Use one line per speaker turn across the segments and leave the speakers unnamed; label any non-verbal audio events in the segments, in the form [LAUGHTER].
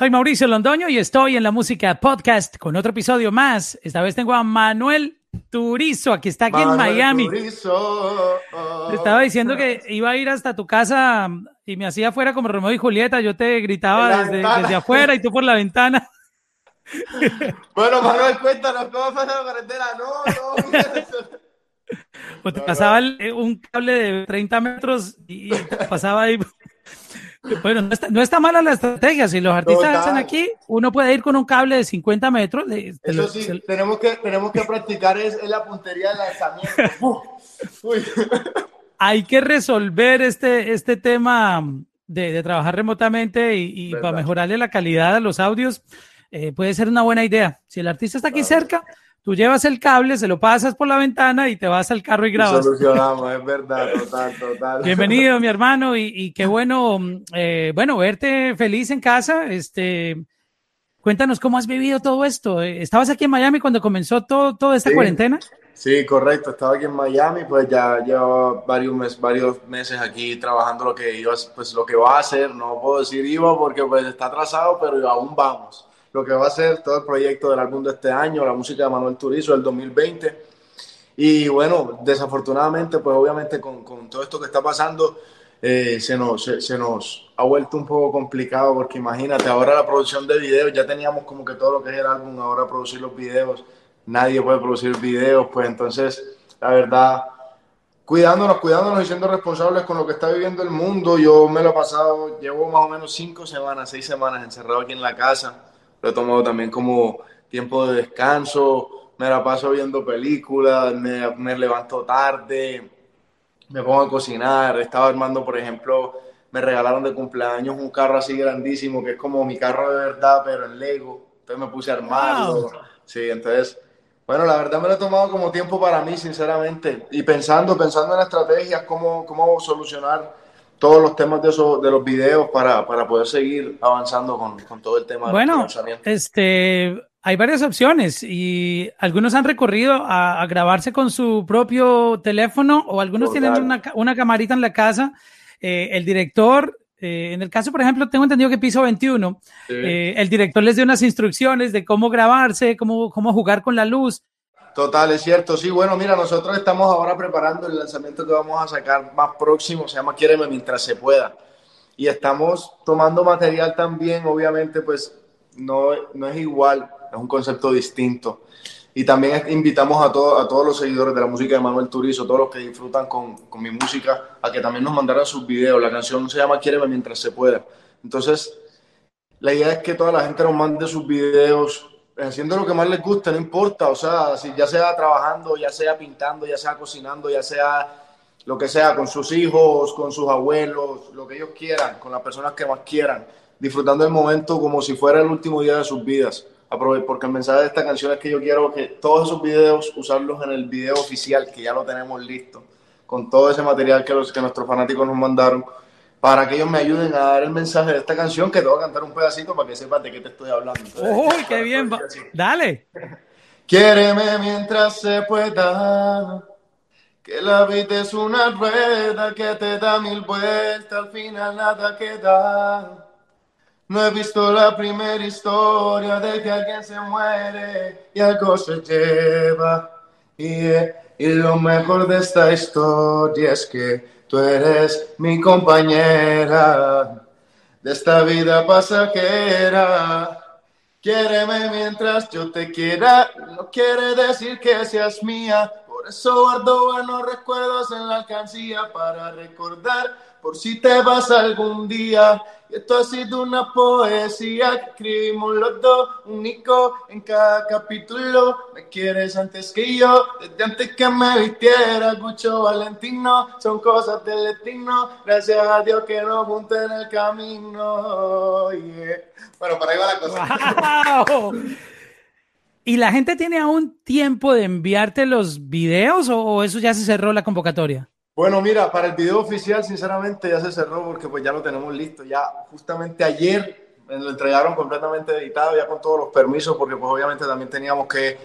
Soy Mauricio Londoño y estoy en la música podcast con otro episodio más. Esta vez tengo a Manuel Turizo, aquí está aquí en Miami. Turizo. Te estaba diciendo que iba a ir hasta tu casa y me hacía afuera como Romeo y Julieta. Yo te gritaba desde, desde, afuera y tú por la ventana. [LAUGHS]
Bueno, Manuel, cuéntanos cómo fue la carretera. No, no.
Pues [LAUGHS] te pasaba un cable de 30 metros y pasaba ahí. Bueno, no está, mala la estrategia. Si los artistas hacen aquí, uno puede ir con un cable de 50 metros.
Eso sí, tenemos, que, tenemos que practicar es, la puntería del lanzamiento. [LAUGHS]
Hay que resolver este, este tema de, trabajar remotamente y, para mejorarle la calidad a los audios. Eh, puede ser una buena idea. Si el artista está aquí cerca, Tú llevas el cable, se lo pasas por la ventana y te vas al carro y grabas.
Solucionamos, es verdad, total, total.
Bienvenido, mi hermano, y, qué bueno, eh, bueno, verte feliz en casa. Este, cuéntanos cómo has vivido todo esto. ¿Estabas aquí en Miami cuando comenzó todo, toda esta cuarentena?
Sí, correcto. Estaba aquí en Miami, pues ya llevo varios, meses, varios meses aquí trabajando lo que iba, pues lo que va a hacer. No puedo decir iba porque pues está atrasado, pero aún vamos lo que va a ser todo el proyecto del álbum de este año, la música de Manuel Turizo del 2020. Y bueno, desafortunadamente, pues obviamente con, con todo esto que está pasando, eh, se, nos, se, nos ha vuelto un poco complicado porque imagínate, ahora la producción de videos, ya teníamos como que todo lo que es el álbum, ahora producir los videos, nadie puede producir videos, pues entonces, la verdad, cuidándonos, cuidándonos y siendo responsables con lo que está viviendo el mundo, yo me lo he pasado, llevo más o menos cinco semanas, seis semanas encerrado aquí en la casa lo he tomado también como tiempo de descanso, me la paso viendo películas, me, me levanto tarde, me pongo a cocinar, estaba armando, por ejemplo, me regalaron de cumpleaños un carro así grandísimo, que es como mi carro de verdad, pero en Lego, entonces me puse a armarlo, sí, entonces... Bueno, la verdad me lo he tomado como tiempo para mí, sinceramente, y pensando, pensando en estrategias, cómo, cómo solucionar todos los temas de, eso, de los videos para, para poder seguir avanzando con, con todo el tema
bueno, Este, hay varias opciones y algunos han recorrido a, grabarse con su propio teléfono o algunos tienen una, una, camarita en la casa. Eh, el director, eh, en el caso, por ejemplo, tengo entendido que Piso 21, eh, el director les dio unas instrucciones de cómo grabarse, cómo, cómo jugar con la luz.
Total, es cierto. Sí, bueno, mira, nosotros estamos ahora preparando el lanzamiento que vamos a sacar más próximo, se llama Quiéreme mientras se pueda. Y estamos tomando material también, obviamente, pues no, no es igual, es un concepto distinto. Y también invitamos a, a todos los seguidores de la música de Manuel Turizo, todos los que disfrutan con, con mi música, a que también nos mandaran sus videos. La canción se llama Quiéreme mientras se pueda. Entonces, la idea es que toda la gente nos mande sus videos, haciendo lo que más les gusta, no importa, o sea, si ya sea trabajando, ya sea pintando, ya sea cocinando, ya sea lo que sea, con sus hijos, con sus abuelos, lo que ellos quieran, con las personas que más quieran, disfrutando el momento como si fuera el último día de sus vidas. Porque el mensaje de esta canción es que yo quiero que todos esos videos usarlos en el video oficial, que ya lo tenemos listo, con todo ese material que, los, que nuestros fanáticos nos mandaron para que ellos me ayuden a dar el mensaje de esta canción, que te voy a cantar un pedacito para que sepas de qué te estoy hablando.
¡Uy, qué bien! Dale. [LAUGHS]
Quiéreme mientras se pueda, que la vida es una rueda que te da mil vueltas, al final nada queda. No he visto la primera historia de que alguien se muere y algo se lleva. Y, y lo mejor de esta historia es que Tú eres mi compañera de esta vida pasajera. Quiéreme mientras yo te quiera, no quiere decir que seas mía. Por eso guardo buenos recuerdos en la alcancía para recordar por si te vas algún día. Esto ha sido una poesía que escribimos los dos, único en cada capítulo. Me quieres antes que yo, desde antes que me vistiera, Gucho Valentino. Son cosas del destino, gracias a Dios que nos junten en el camino. Bueno, para ahí va la cosa.
¿Y la gente tiene aún tiempo de enviarte los videos o eso ya se cerró la convocatoria?
Bueno, mira, para el video oficial, sinceramente, ya se cerró porque pues ya lo tenemos listo. Ya justamente ayer me lo entregaron completamente editado, ya con todos los permisos, porque pues obviamente también teníamos que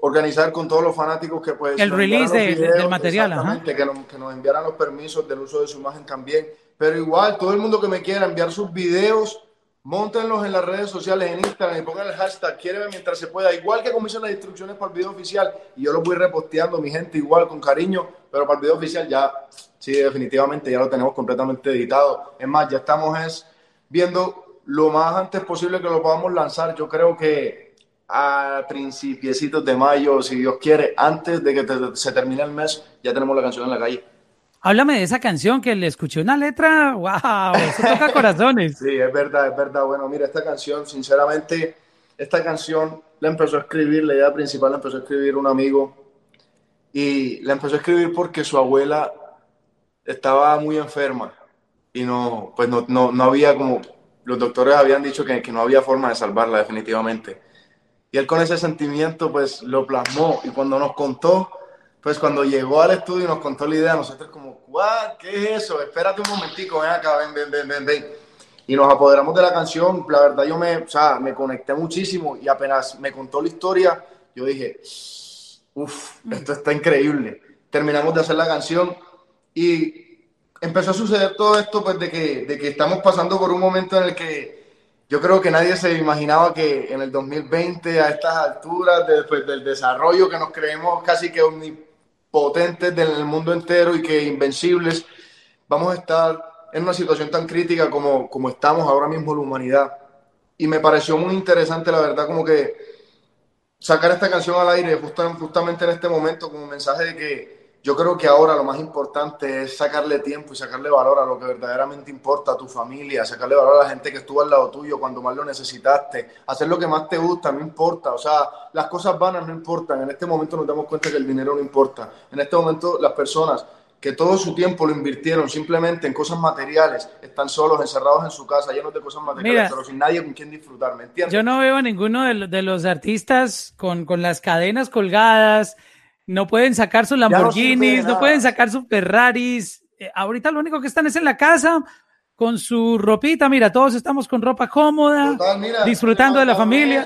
organizar con todos los fanáticos que pues...
El release del material, ajá.
Que, nos, que nos enviaran los permisos del uso de su imagen también. Pero igual, todo el mundo que me quiera enviar sus videos, Móntenlos en las redes sociales, en Instagram y pongan el hashtag quiere mientras se pueda. Igual que como hice las instrucciones para el video oficial y yo lo voy reposteando, mi gente, igual con cariño, pero para el video oficial ya, sí, definitivamente ya lo tenemos completamente editado. Es más, ya estamos es, viendo lo más antes posible que lo podamos lanzar. Yo creo que a principiecitos de mayo, si Dios quiere, antes de que se termine el mes, ya tenemos la canción en la calle.
Háblame de esa canción que le escuché una letra, wow, eso toca [LAUGHS] corazones.
sí, es verdad, es verdad. Bueno, mira, esta canción, sinceramente, esta canción la empezó a escribir, la idea principal la empezó a escribir un amigo y la empezó a escribir porque su abuela estaba muy enferma y no, pues no, no, no había como, los doctores habían dicho que, que no había forma de salvarla definitivamente. Y él con ese sentimiento pues lo plasmó y cuando nos contó, pues cuando llegó al estudio y nos contó la idea, nosotros como, ¿qué es eso? Espérate un momentico, ven acá, ven, ven, ven, ven, ven. Y nos apoderamos de la canción, la verdad yo me, o sea, me conecté muchísimo y apenas me contó la historia, yo dije, uff, esto está increíble. Terminamos de hacer la canción y empezó a suceder todo esto pues de que, de que estamos pasando por un momento en el que yo creo que nadie se imaginaba que en el 2020, a estas alturas, después del desarrollo que nos creemos casi que omnipotentes del mundo entero y que invencibles, vamos a estar en una situación tan crítica como, como estamos ahora mismo la humanidad. Y me pareció muy interesante, la verdad, como que sacar esta canción al aire justamente en este momento como mensaje de que yo creo que ahora lo más importante es sacarle tiempo y sacarle valor a lo que verdaderamente importa a tu familia, sacarle valor a la gente que estuvo al lado tuyo cuando más lo necesitaste, hacer lo que más te gusta, no importa, o sea, las cosas vanas no importan, en este momento nos damos cuenta que el dinero no importa, en este momento las personas que todo su tiempo lo invirtieron simplemente en cosas materiales, están solos, encerrados en su casa, llenos de cosas materiales, pero sin nadie con quien disfrutar, ¿me entiendes?
Yo no veo a ninguno de, los artistas con, con las cadenas colgadas, no pueden sacar sus Lamborghinis, no, pueden sacar sus Ferraris. Eh, ahorita lo único que están es en la casa con su ropita. Mira, todos estamos con ropa cómoda, disfrutando de la familia.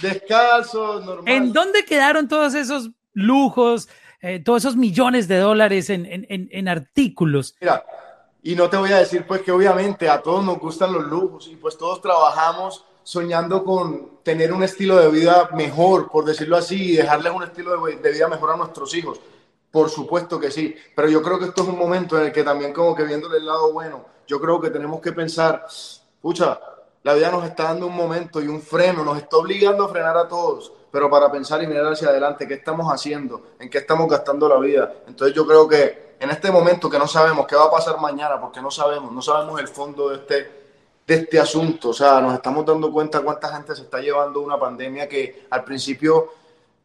Descalzos, normal.
¿En dónde quedaron todos esos lujos, eh, todos esos millones de dólares en, en, en artículos?
Mira, y no te voy a decir pues que obviamente a todos nos gustan los lujos y pues todos trabajamos soñando con tener un estilo de vida mejor, por decirlo así, y dejarles un estilo de, vida mejor a nuestros hijos. Por supuesto que sí, pero yo creo que esto es un momento en el que también como que viéndole el lado bueno, yo creo que tenemos que pensar, pucha, la vida nos está dando un momento y un freno, nos está obligando a frenar a todos, pero para pensar y mirar hacia adelante, ¿qué estamos haciendo? ¿En qué estamos gastando la vida? Entonces yo creo que en este momento que no sabemos qué va a pasar mañana, porque no sabemos, no sabemos el fondo de este, de este asunto. O sea, nos estamos dando cuenta cuánta gente se está llevando una pandemia que al principio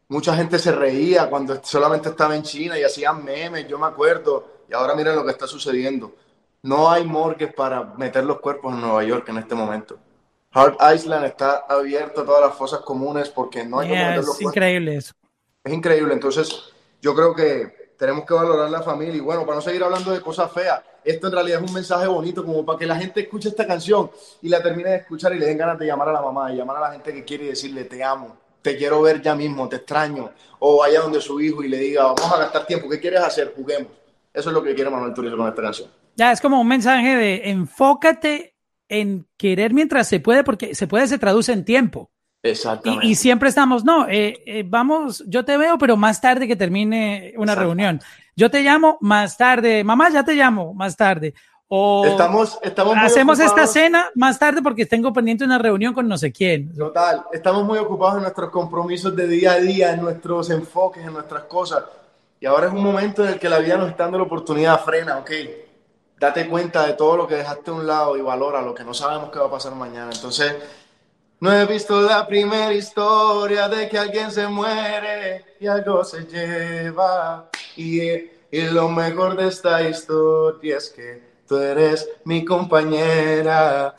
mucha gente se reía cuando solamente estaba en China y hacían memes, yo me acuerdo, y ahora miren lo que está sucediendo. No hay morgues para meter los cuerpos en Nueva York en este momento. Hard Island está abierto a todas las fosas comunes porque no hay
meter los Es increíble eso.
Es increíble, entonces yo creo que tenemos que valorar la familia y bueno, para no seguir hablando de cosas feas, esto en realidad es un mensaje bonito como para que la gente escuche esta canción y la termine de escuchar y le den ganas de llamar a la mamá y llamar a la gente que quiere y decirle te amo, te quiero ver ya mismo, te extraño. O vaya donde su hijo y le diga vamos a gastar tiempo, ¿qué quieres hacer? Juguemos. Eso es lo que quiere Manuel Turizo con esta canción.
Ya, es como un mensaje de enfócate en querer mientras se puede, porque se puede se traduce en tiempo.
Exactamente.
Y, siempre estamos, no, eh, eh, vamos, yo te veo, pero más tarde que termine una reunión. Yo te llamo más tarde, mamá, ya te llamo más tarde. O
estamos, estamos
hacemos esta cena más tarde porque tengo pendiente una reunión con no sé quién.
Total, estamos muy ocupados en nuestros compromisos de día a día, en nuestros enfoques, en nuestras cosas. Y ahora es un momento en el que la vida nos está dando la oportunidad, frena, ok. Date cuenta de todo lo que dejaste a un lado y valora lo que no sabemos qué va a pasar mañana. Entonces, no he visto la primera historia de que alguien se muere y algo se lleva. Y, y, lo mejor de esta historia es que tú eres mi compañera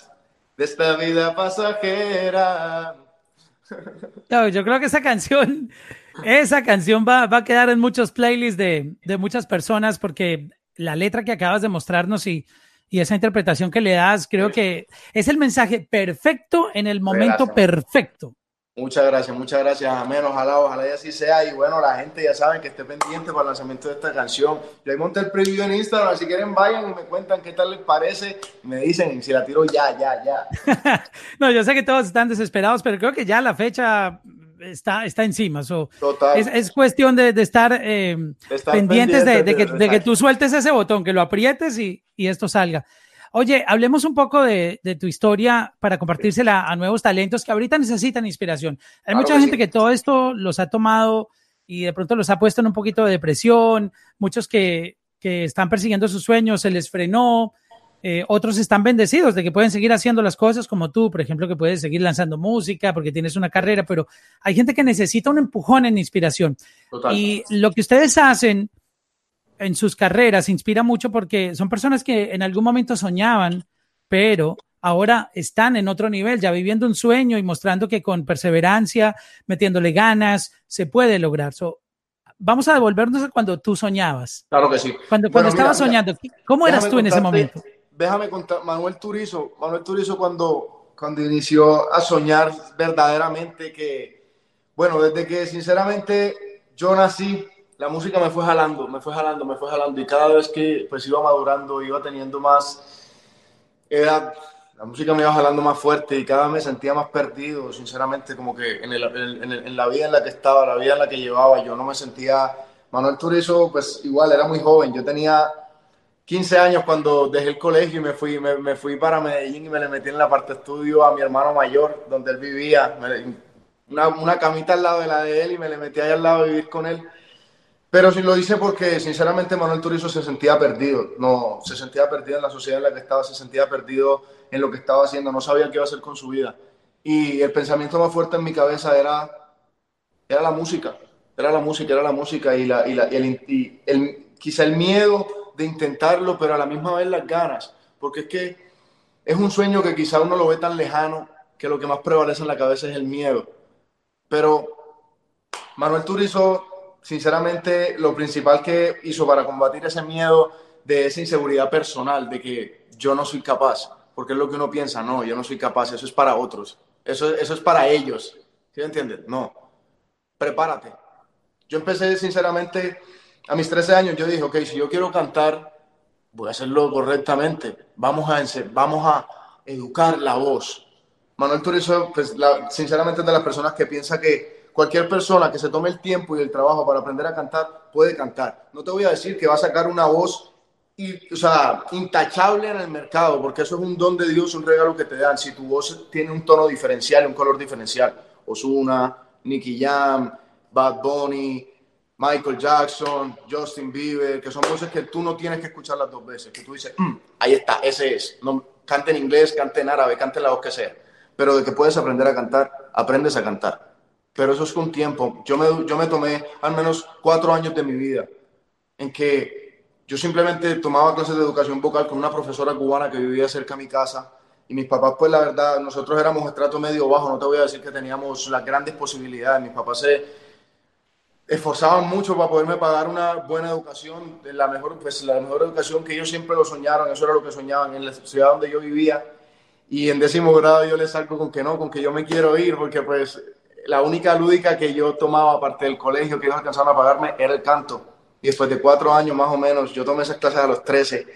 de esta vida pasajera.
yo creo que esa canción, esa canción va, va a quedar en muchos playlists de, de muchas personas porque la letra que acabas de mostrarnos y y esa interpretación que le das, creo que es el mensaje perfecto en el momento perfecto.
Muchas gracias, muchas gracias. Amén, ojalá, ojalá y así sea. Y bueno, la gente ya saben que esté pendiente para el lanzamiento de esta canción. Yo ahí monté el preview en Instagram, si quieren vayan y me cuentan qué tal les parece. me dicen si la tiro ya, ya, ya. [LAUGHS]
no, yo sé que todos están desesperados, pero creo que ya la fecha está, está encima. Total. Es, cuestión de, estar, eh, pendientes de, que, de, que, tú sueltes ese botón, que lo aprietes y, y esto salga. Oye, hablemos un poco de, tu historia para compartírsela a nuevos talentos que ahorita necesitan inspiración. Hay mucha gente que todo esto los ha tomado y de pronto los ha puesto en un poquito de depresión, muchos que, están persiguiendo sus sueños, se les frenó, eh, otros están bendecidos de que pueden seguir haciendo las cosas como tú, por ejemplo, que puedes seguir lanzando música porque tienes una carrera, pero hay gente que necesita un empujón en inspiración. Y lo que ustedes hacen en sus carreras inspira mucho porque son personas que en algún momento soñaban, pero ahora están en otro nivel, ya viviendo un sueño y mostrando que con perseverancia, metiéndole ganas, se puede lograr. vamos a devolvernos a cuando tú soñabas.
Claro que sí.
Cuando, cuando estabas soñando, ¿cómo eras tú en ese momento?
Déjame contar, Manuel Turizo, Manuel Turizo cuando, cuando inició a soñar verdaderamente que, bueno, desde que sinceramente yo nací, la música me fue jalando, me fue jalando, me fue jalando. Y cada vez que pues iba madurando, iba teniendo más edad, la música me iba jalando más fuerte y cada vez me sentía más perdido, sinceramente, como que en, en, la vida en la que estaba, la vida en la que llevaba, yo no me sentía... Manuel Turizo, pues igual, era muy joven, yo tenía 15 años cuando dejé el colegio y me fui, me, fui para Medellín y me le metí en la parte estudio a mi hermano mayor, donde él vivía, una, una camita al lado de la de él y me le metí ahí al lado a vivir con él pero sí lo hice porque, sinceramente, Manuel Turizo se sentía perdido. No, se sentía perdido en la sociedad en la que estaba, se sentía perdido en lo que estaba haciendo, no sabía qué iba a hacer con su vida. Y el pensamiento más fuerte en mi cabeza era, era la música, era la música, era la música y, la, y, la, y, el, quizá el miedo de intentarlo, pero a la misma vez las ganas, porque es que es un sueño que quizá uno lo ve tan lejano que lo que más prevalece en la cabeza es el miedo. Pero Manuel Turizo sinceramente, lo principal que hizo para combatir ese miedo de esa inseguridad personal, de que yo no soy capaz, porque es lo que uno piensa, no, yo no soy capaz, eso es para otros, eso, eso es para ellos, ¿sí me entiendes? No, prepárate. Yo empecé, sinceramente, a mis 13 años, yo dije, ok, si yo quiero cantar, voy a hacerlo correctamente, vamos a, vamos a educar la voz. Manuel Turizo, pues, sinceramente, es de las personas que piensa que Cualquier persona que se tome el tiempo y el trabajo para aprender a cantar puede cantar. No te voy a decir que va a sacar una voz o sea, intachable en el mercado, porque eso es un don de Dios, un regalo que te dan. Si tu voz tiene un tono diferencial, un color diferencial, Osuna, Nicky Jam, Bad Bunny, Michael Jackson, Justin Bieber, que son voces que tú no tienes que escucharlas dos veces, que tú dices, mm, ahí está, ese es. No, cante en inglés, cante en árabe, cante en la voz que sea. Pero de que puedes aprender a cantar, aprendes a cantar pero eso es con tiempo. Yo me, yo me tomé al menos cuatro años de mi vida en que yo simplemente tomaba clases de educación vocal con una profesora cubana que vivía cerca de mi casa y mis papás, pues la verdad, nosotros éramos estrato medio bajo, no te voy a decir que teníamos las grandes posibilidades, mis papás se esforzaban mucho para poderme pagar una buena educación, la mejor, pues, la mejor educación que ellos siempre lo soñaron, eso era lo que soñaban en la ciudad donde yo vivía. Y en décimo grado yo les salgo con que no, con que yo me quiero ir, porque pues la única lúdica que yo tomaba, aparte del colegio, que ellos alcanzaban a pagarme, era el canto. Y después de cuatro años más o menos, yo tomé esas clases a los 13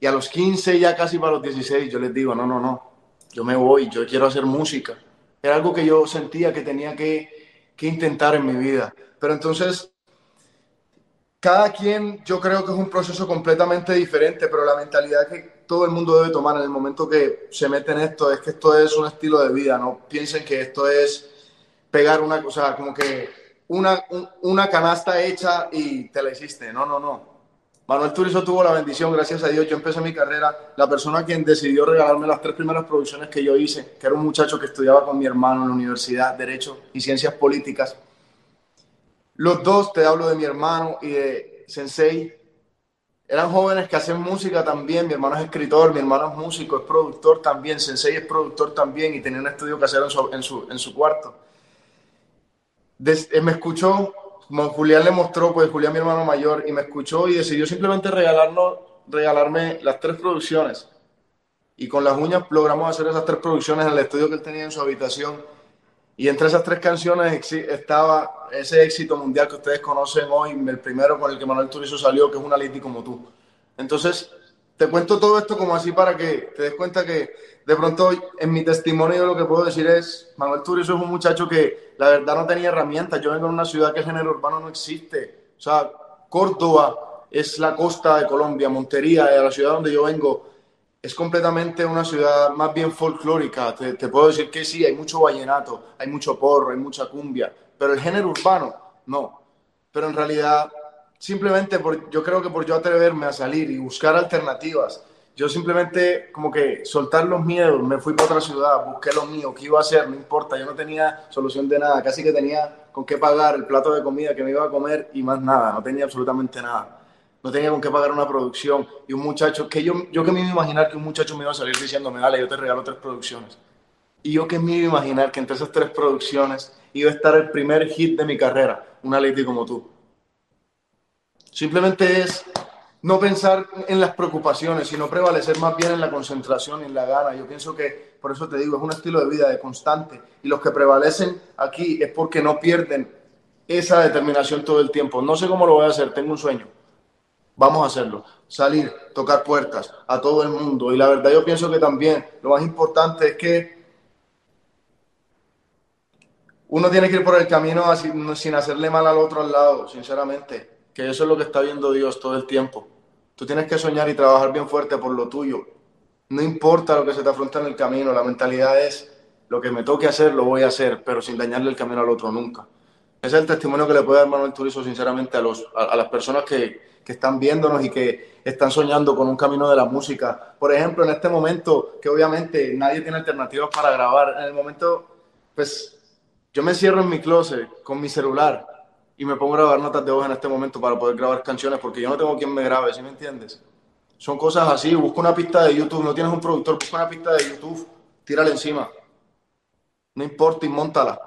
y a los 15, ya casi para los 16, yo les digo, no, no, no, yo me voy, yo quiero hacer música. Era algo que yo sentía que tenía que, que intentar en mi vida. Pero entonces, cada quien, yo creo que es un proceso completamente diferente, pero la mentalidad que todo el mundo debe tomar en el momento que se mete en esto es que esto es un estilo de vida, no piensen que esto es pegar una, cosa como que una, una canasta hecha y te la hiciste. No, no, no. Manuel Turizo tuvo la bendición, gracias a Dios. Yo empecé mi carrera. La persona quien decidió regalarme las tres primeras producciones que yo hice, que era un muchacho que estudiaba con mi hermano en la universidad, Derecho y Ciencias Políticas. Los dos, te hablo de mi hermano y de Sensei, eran jóvenes que hacen música también. Mi hermano es escritor, mi hermano es músico, es productor también. Sensei es productor también y tenía un estudio casero en su, en su, en su cuarto. Eh, me escuchó, como Julián le mostró, pues Julián mi hermano mayor, y me escuchó y decidió simplemente regalarnos, regalarme las tres producciones. Y con las uñas logramos hacer esas tres producciones en el estudio que él tenía en su habitación. Y entre esas tres canciones estaba ese éxito mundial que ustedes conocen hoy, el primero con el que Manuel Turizo salió, que es Una Lady como tú. Entonces, te cuento todo esto como así para que te des cuenta que de pronto en mi testimonio lo que puedo decir es, Manuel Turizo es un muchacho que la verdad no tenía herramientas. Yo vengo de una ciudad que el género urbano no existe. O sea, Córdoba es la costa de Colombia, Montería, la ciudad donde yo vengo, es completamente una ciudad más bien folclórica. Te, puedo decir que sí, hay mucho vallenato, hay mucho porro, hay mucha cumbia, pero el género urbano, no. Pero en realidad, simplemente por, yo creo que por yo atreverme a salir y buscar alternativas, yo simplemente como que soltar los miedos, me fui para otra ciudad, busqué lo mío, qué iba a hacer, no importa, yo no tenía solución de nada, casi que tenía con qué pagar el plato de comida que me iba a comer y más nada, no tenía absolutamente nada no tenía con qué pagar una producción. Y un muchacho, que yo, yo que me iba a imaginar que un muchacho me iba a salir diciéndome, dale, yo te regalo tres producciones. Y yo que me iba a imaginar que entre esas tres producciones iba a estar el primer hit de mi carrera, una lady como tú. Simplemente es no pensar en las preocupaciones, sino prevalecer más bien en la concentración y en la gana. Yo pienso que, por eso te digo, es un estilo de vida de constante. Y los que prevalecen aquí es porque no pierden esa determinación todo el tiempo. No sé cómo lo voy a hacer, tengo un sueño Vamos a hacerlo. Salir, tocar puertas a todo el mundo. Y la verdad yo pienso que también lo más importante es que uno tiene que ir por el camino sin hacerle mal al otro al lado, sinceramente. Que eso es lo que está viendo Dios todo el tiempo. Tú tienes que soñar y trabajar bien fuerte por lo tuyo. No importa lo que se te afronta en el camino, la mentalidad es lo que me toque hacer, lo voy a hacer, pero sin dañarle el camino al otro nunca. Ese es el testimonio que le puede dar Manuel Turizo, sinceramente, a, los, a las personas que, que están viéndonos y que están soñando con un camino de la música. Por ejemplo, en este momento, que obviamente nadie tiene alternativas para grabar, en el momento, pues yo me cierro en mi closet con mi celular y me pongo a grabar notas de voz en este momento para poder grabar canciones porque yo no tengo quien me grabe, ¿sí me entiendes? Son cosas así, busca una pista de YouTube, no tienes un productor, busca una pista de YouTube, tírala encima. No importa y montala.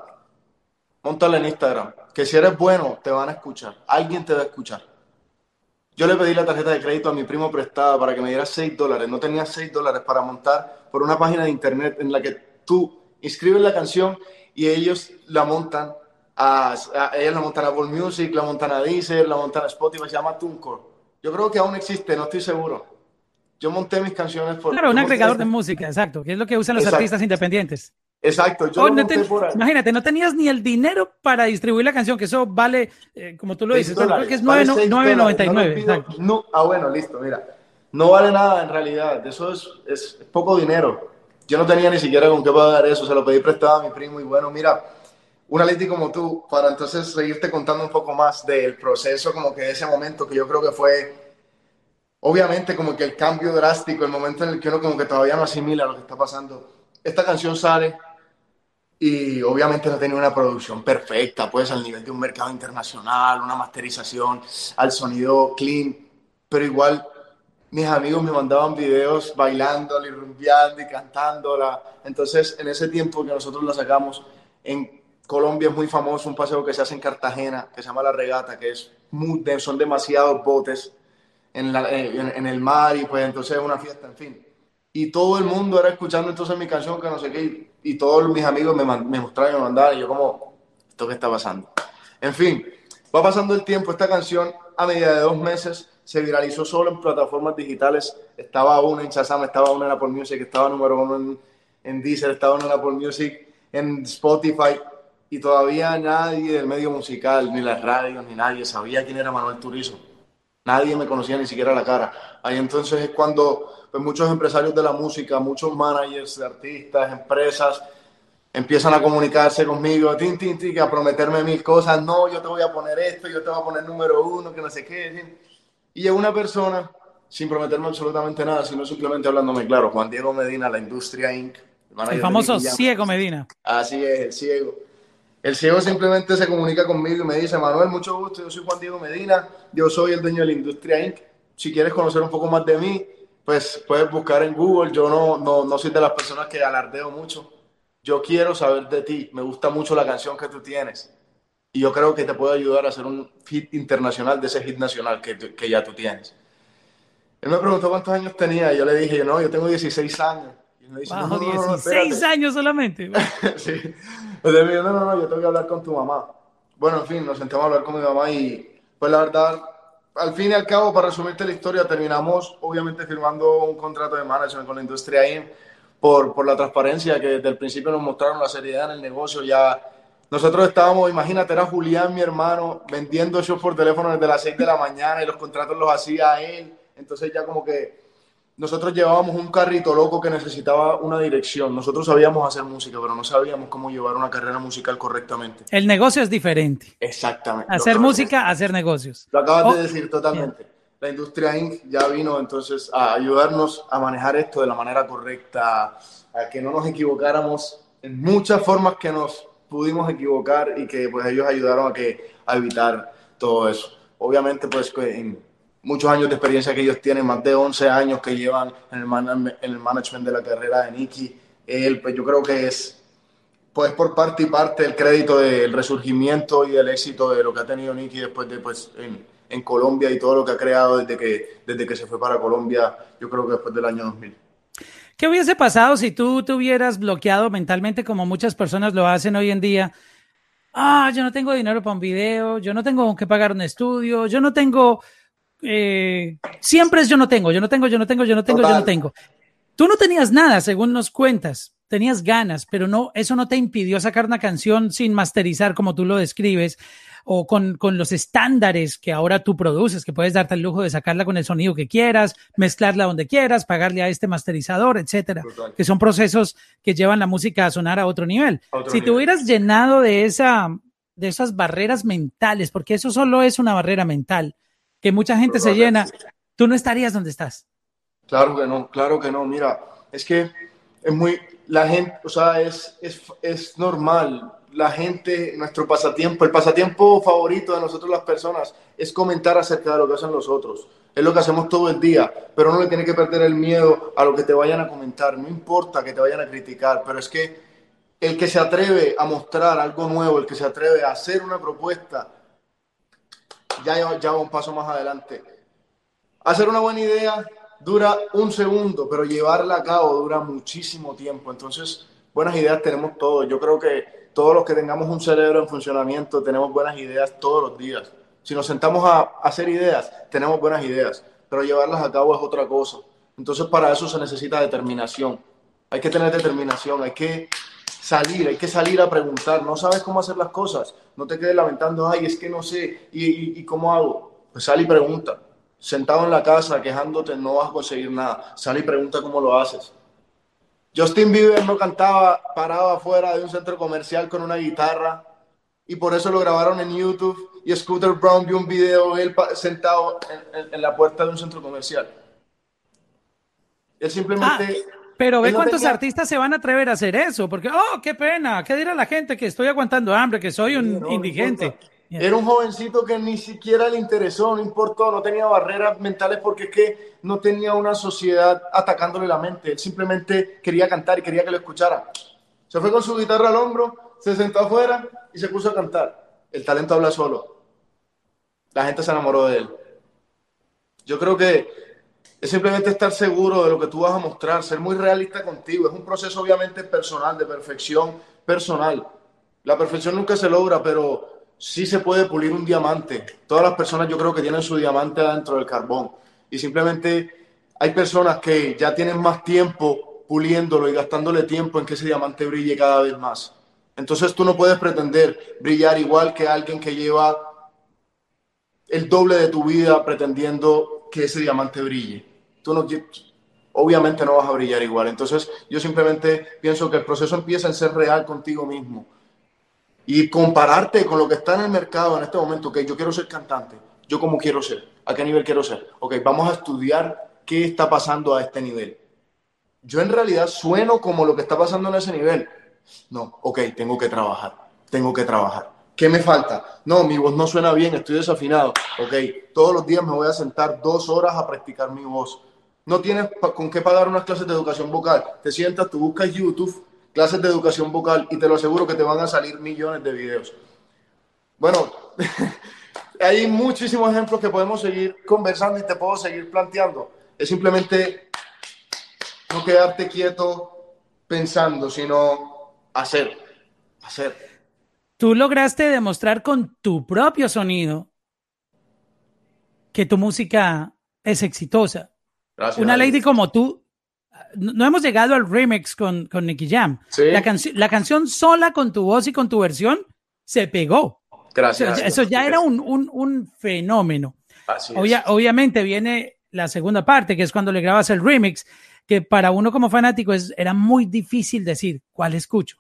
Montala en Instagram. Que si eres bueno, te van a escuchar. Alguien te va a escuchar. Yo le pedí la tarjeta de crédito a mi primo prestada para que me diera 6 dólares. No tenía 6 dólares para montar por una página de internet en la que tú inscribes la canción y ellos la montan a, ellos la montan a Apple Music, la montan a Deezer, la montan a Spotify, se llama TuneCore. Yo creo que aún existe, no estoy seguro. Yo monté mis canciones por...
Claro, un agregador de música, exacto, que es lo que usan los artistas independientes.
Exacto, yo
oh, Imagínate, no tenías ni el dinero para distribuir la canción, que eso vale, eh, como tú lo dices, creo que es 9.99.
No, ah, bueno, listo, mira. No vale nada en realidad, eso es, es, poco dinero. Yo no tenía ni siquiera con qué pagar eso, se lo pedí prestado a mi primo y bueno, mira, una Leti como tú, para entonces seguirte contando un poco más del proceso, como que de ese momento que yo creo que fue, obviamente como que el cambio drástico, el momento en el que uno como que todavía no asimila lo que está pasando. Esta canción sale, y obviamente no tenía una producción perfecta, pues al nivel de un mercado internacional, una masterización al sonido clean, pero igual mis amigos me mandaban videos bailando, y rumbeando y cantándola. Entonces, en ese tiempo que nosotros la sacamos, en Colombia es muy famoso un paseo que se hace en Cartagena, que se llama La Regata, que es muy, son demasiados botes en, la, en, el mar y pues entonces es una fiesta, en fin. Y todo el mundo era escuchando entonces mi canción, que no sé qué, y, todos mis amigos me, me mostraron me mandaban, y yo como, ¿esto qué está pasando? En fin, va pasando el tiempo, esta canción a medida de dos meses se viralizó solo en plataformas digitales, estaba uno en Shazam, estaba uno en Apple Music, estaba número uno en, en Deezer, estaba uno en Apple Music, en Spotify, y todavía nadie del medio musical, ni las radios, ni nadie sabía quién era Manuel Turizo. Nadie me conocía ni siquiera la cara. Ahí entonces es cuando pues, muchos empresarios de la música, muchos managers de artistas, empresas, empiezan a comunicarse conmigo, tin, tin, tin, a prometerme mil cosas. No, yo te voy a poner esto, yo te voy a poner número uno, que no sé qué. Y llegó una persona sin prometerme absolutamente nada, sino simplemente hablándome claro. Juan Diego Medina, la Industria Inc.
El famoso Ciego Medina.
Así es, el Ciego. El ciego simplemente se comunica conmigo y me dice, Manuel, mucho gusto, yo soy Juan Diego Medina, yo soy el dueño de la Industria Inc. Si quieres conocer un poco más de mí, pues puedes buscar en Google. Yo no, no, no soy de las personas que alardeo mucho. Yo quiero saber de ti. Me gusta mucho la canción que tú tienes. Y yo creo que te puedo ayudar a hacer un hit internacional de ese hit nacional que, que ya tú tienes. Él me preguntó cuántos años tenía. Y yo le dije, no, yo tengo 16 años. Y
Bajo 16 años solamente. [LAUGHS]
sí. Entonces no, no, no, yo tengo que hablar con tu mamá. Bueno, en fin, nos sentamos a hablar con mi mamá y pues la verdad, al fin y al cabo, para resumirte la historia, terminamos obviamente firmando un contrato de management con la industria ahí por, por la transparencia que desde el principio nos mostraron la seriedad en el negocio. Ya nosotros estábamos, imagínate, era Julián, mi hermano, vendiendo shows por teléfono desde las 6 de la mañana y los contratos los hacía él. Entonces ya como que nosotros llevábamos un carrito loco que necesitaba una dirección. Nosotros sabíamos hacer música, pero no sabíamos cómo llevar una carrera musical correctamente.
El negocio es diferente.
Exactamente.
Hacer música, hacer negocios.
Lo acabas de oh, decir totalmente. La industria Inc. ya vino entonces a ayudarnos a manejar esto de la manera correcta, a que no nos equivocáramos en muchas formas que nos pudimos equivocar y que pues ellos ayudaron a, que, a evitar todo eso. Obviamente pues en muchos años de experiencia que ellos tienen, más de 11 años que llevan en el, en el management de la carrera de Nicky. Él, pues yo creo que es, pues por parte y parte el crédito del resurgimiento y del éxito de lo que ha tenido Nicky después de, pues, en, en, Colombia y todo lo que ha creado desde que, desde que se fue para Colombia, yo creo que después del año 2000.
¿Qué hubiese pasado si tú te hubieras bloqueado mentalmente como muchas personas lo hacen hoy en día? Ah, yo no tengo dinero para un video, yo no tengo que pagar un estudio, yo no tengo eh, siempre es yo no tengo, yo no tengo, yo no tengo, yo no tengo, yo no tengo. Tú no tenías nada, según nos cuentas, tenías ganas, pero no, eso no te impidió sacar una canción sin masterizar como tú lo describes o con, con los estándares que ahora tú produces, que puedes darte el lujo de sacarla con el sonido que quieras, mezclarla donde quieras, pagarle a este masterizador, etcétera, que son procesos que llevan la música a sonar a otro nivel. si te hubieras llenado de esa, de esas barreras mentales, porque eso solo es una barrera mental, que mucha gente se llena, tú no estarías donde estás.
Claro que no, claro que no. Mira, es que es muy, la gente, o sea, es, es, es normal. La gente, nuestro pasatiempo, el pasatiempo favorito de nosotros las personas es comentar acerca de lo que hacen los otros. Es lo que hacemos todo el día, pero no le tiene que perder el miedo a lo que te vayan a comentar. No importa que te vayan a criticar, pero es que el que se atreve a mostrar algo nuevo, el que se atreve a hacer una propuesta, ya, ya un paso más adelante. Hacer una buena idea dura un segundo, pero llevarla a cabo dura muchísimo tiempo. Entonces, buenas ideas tenemos todos. Yo creo que todos los que tengamos un cerebro en funcionamiento tenemos buenas ideas todos los días. Si nos sentamos a hacer ideas, tenemos buenas ideas, pero llevarlas a cabo es otra cosa. Entonces, para eso se necesita determinación. Hay que tener determinación, hay que salir, hay que salir a preguntar. No sabes cómo hacer las cosas, no te quedes lamentando, ay, es que no sé, ¿y, cómo hago? Pues sal y pregunta. Sentado en la casa quejándote no vas a conseguir nada. Sal y pregunta cómo lo haces. Justin Bieber no cantaba parado afuera de un centro comercial con una guitarra y por eso lo grabaron en YouTube y Scooter Brown vio un video él sentado en, la puerta de un centro comercial. Él simplemente...
Ah, pero ve cuántos artistas se van a atrever a hacer eso, porque, oh, qué pena, ¿qué dirá la gente que estoy aguantando hambre, que soy un indigente?
Era un jovencito que ni siquiera le interesó, no importó, no tenía barreras mentales porque es que no tenía una sociedad atacándole la mente. Él simplemente quería cantar y quería que lo escuchara. Se fue con su guitarra al hombro, se sentó afuera y se puso a cantar. El talento habla solo. La gente se enamoró de él. Yo creo que es simplemente estar seguro de lo que tú vas a mostrar, ser muy realista contigo. Es un proceso obviamente personal, de perfección personal. La perfección nunca se logra, pero sí se puede pulir un diamante. Todas las personas yo creo que tienen su diamante dentro del carbón. Y simplemente hay personas que ya tienen más tiempo puliéndolo y gastándole tiempo en que ese diamante brille cada vez más. Entonces tú no puedes pretender brillar igual que alguien que lleva el doble de tu vida pretendiendo que ese diamante brille tú no, obviamente no vas a brillar igual. Entonces yo simplemente pienso que el proceso empieza en ser real contigo mismo y compararte con lo que está en el mercado en este momento, que yo quiero ser cantante, yo cómo quiero ser, a qué nivel quiero ser, ok, vamos a estudiar qué está pasando a este nivel. Yo en realidad sueno como lo que está pasando en ese nivel. No, ok, tengo que trabajar, tengo que trabajar. ¿Qué me falta? No, mi voz no suena bien, estoy desafinado. Ok, todos los días me voy a sentar dos horas a practicar mi voz no tienes con qué pagar unas clases de educación vocal. Te sientas, tú buscas YouTube, clases de educación vocal y te lo aseguro que te van a salir millones de videos. Bueno, [LAUGHS] hay muchísimos ejemplos que podemos seguir conversando y te puedo seguir planteando. Es simplemente no quedarte quieto, pensando, sino hacer, hacer.
Tú lograste demostrar con tu propio sonido que tu música es exitosa.
Gracias.
Una lady como tú, no hemos llegado al remix con, con Nicky Jam.
Sí.
La, canci- la canción sola con tu voz y con tu versión se pegó.
Gracias.
O sea, eso ya era un, un, un fenómeno.
Así es.
Obvia- obviamente viene la segunda parte, que es cuando le grabas el remix, que para uno como fanático es, era muy difícil decir cuál escucho.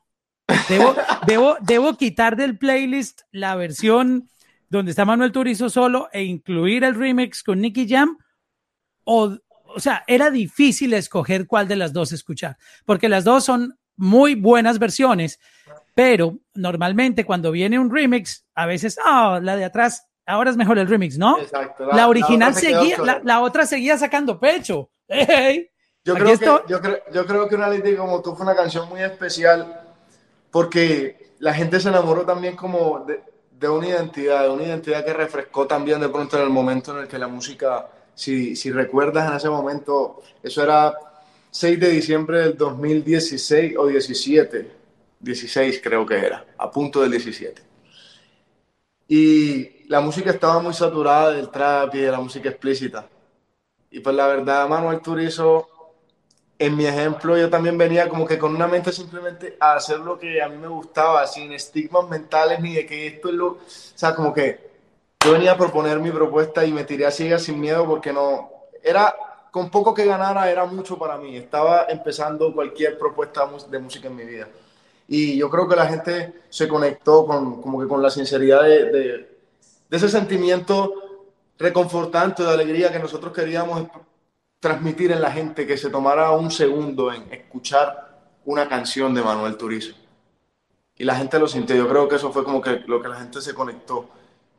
Debo, [LAUGHS] debo, debo quitar del playlist la versión donde está Manuel Turizo solo e incluir el remix con Nicky Jam. O, o sea, era difícil escoger cuál de las dos escuchar, porque las dos son muy buenas versiones, pero normalmente cuando viene un remix, a veces, ah, la de atrás, ahora es mejor el remix, ¿no?
Exacto.
La, original seguía, la, la otra seguía sacando pecho. [LAUGHS]
Yo creo, que, yo, creo, yo creo que una ley como tú fue una canción muy especial porque la gente se enamoró también como de, de una identidad, de una identidad que refrescó también de pronto en el momento en el que la música, si, si recuerdas en ese momento, eso era 6 de diciembre del 2016 o 17, 16 creo que era, a punto del 17. Y la música estaba muy saturada del trap y de la música explícita. Y pues la verdad, Manuel Turizo, en mi ejemplo, yo también venía como que con una mente simplemente a hacer lo que a mí me gustaba, sin estigmas mentales ni de que esto es lo... O sea, como que yo venía a proponer mi propuesta y me tiré a ciegas sin miedo porque no... Era, con poco que ganara, era mucho para mí. Estaba empezando cualquier propuesta de música en mi vida. Y yo creo que la gente se conectó con, como que con la sinceridad de, de, de ese sentimiento reconfortante, de alegría que nosotros queríamos transmitir en la gente, que se tomara un segundo en escuchar una canción de Manuel Turizo. Y la gente lo sintió, yo creo que eso fue como que lo que la gente se conectó.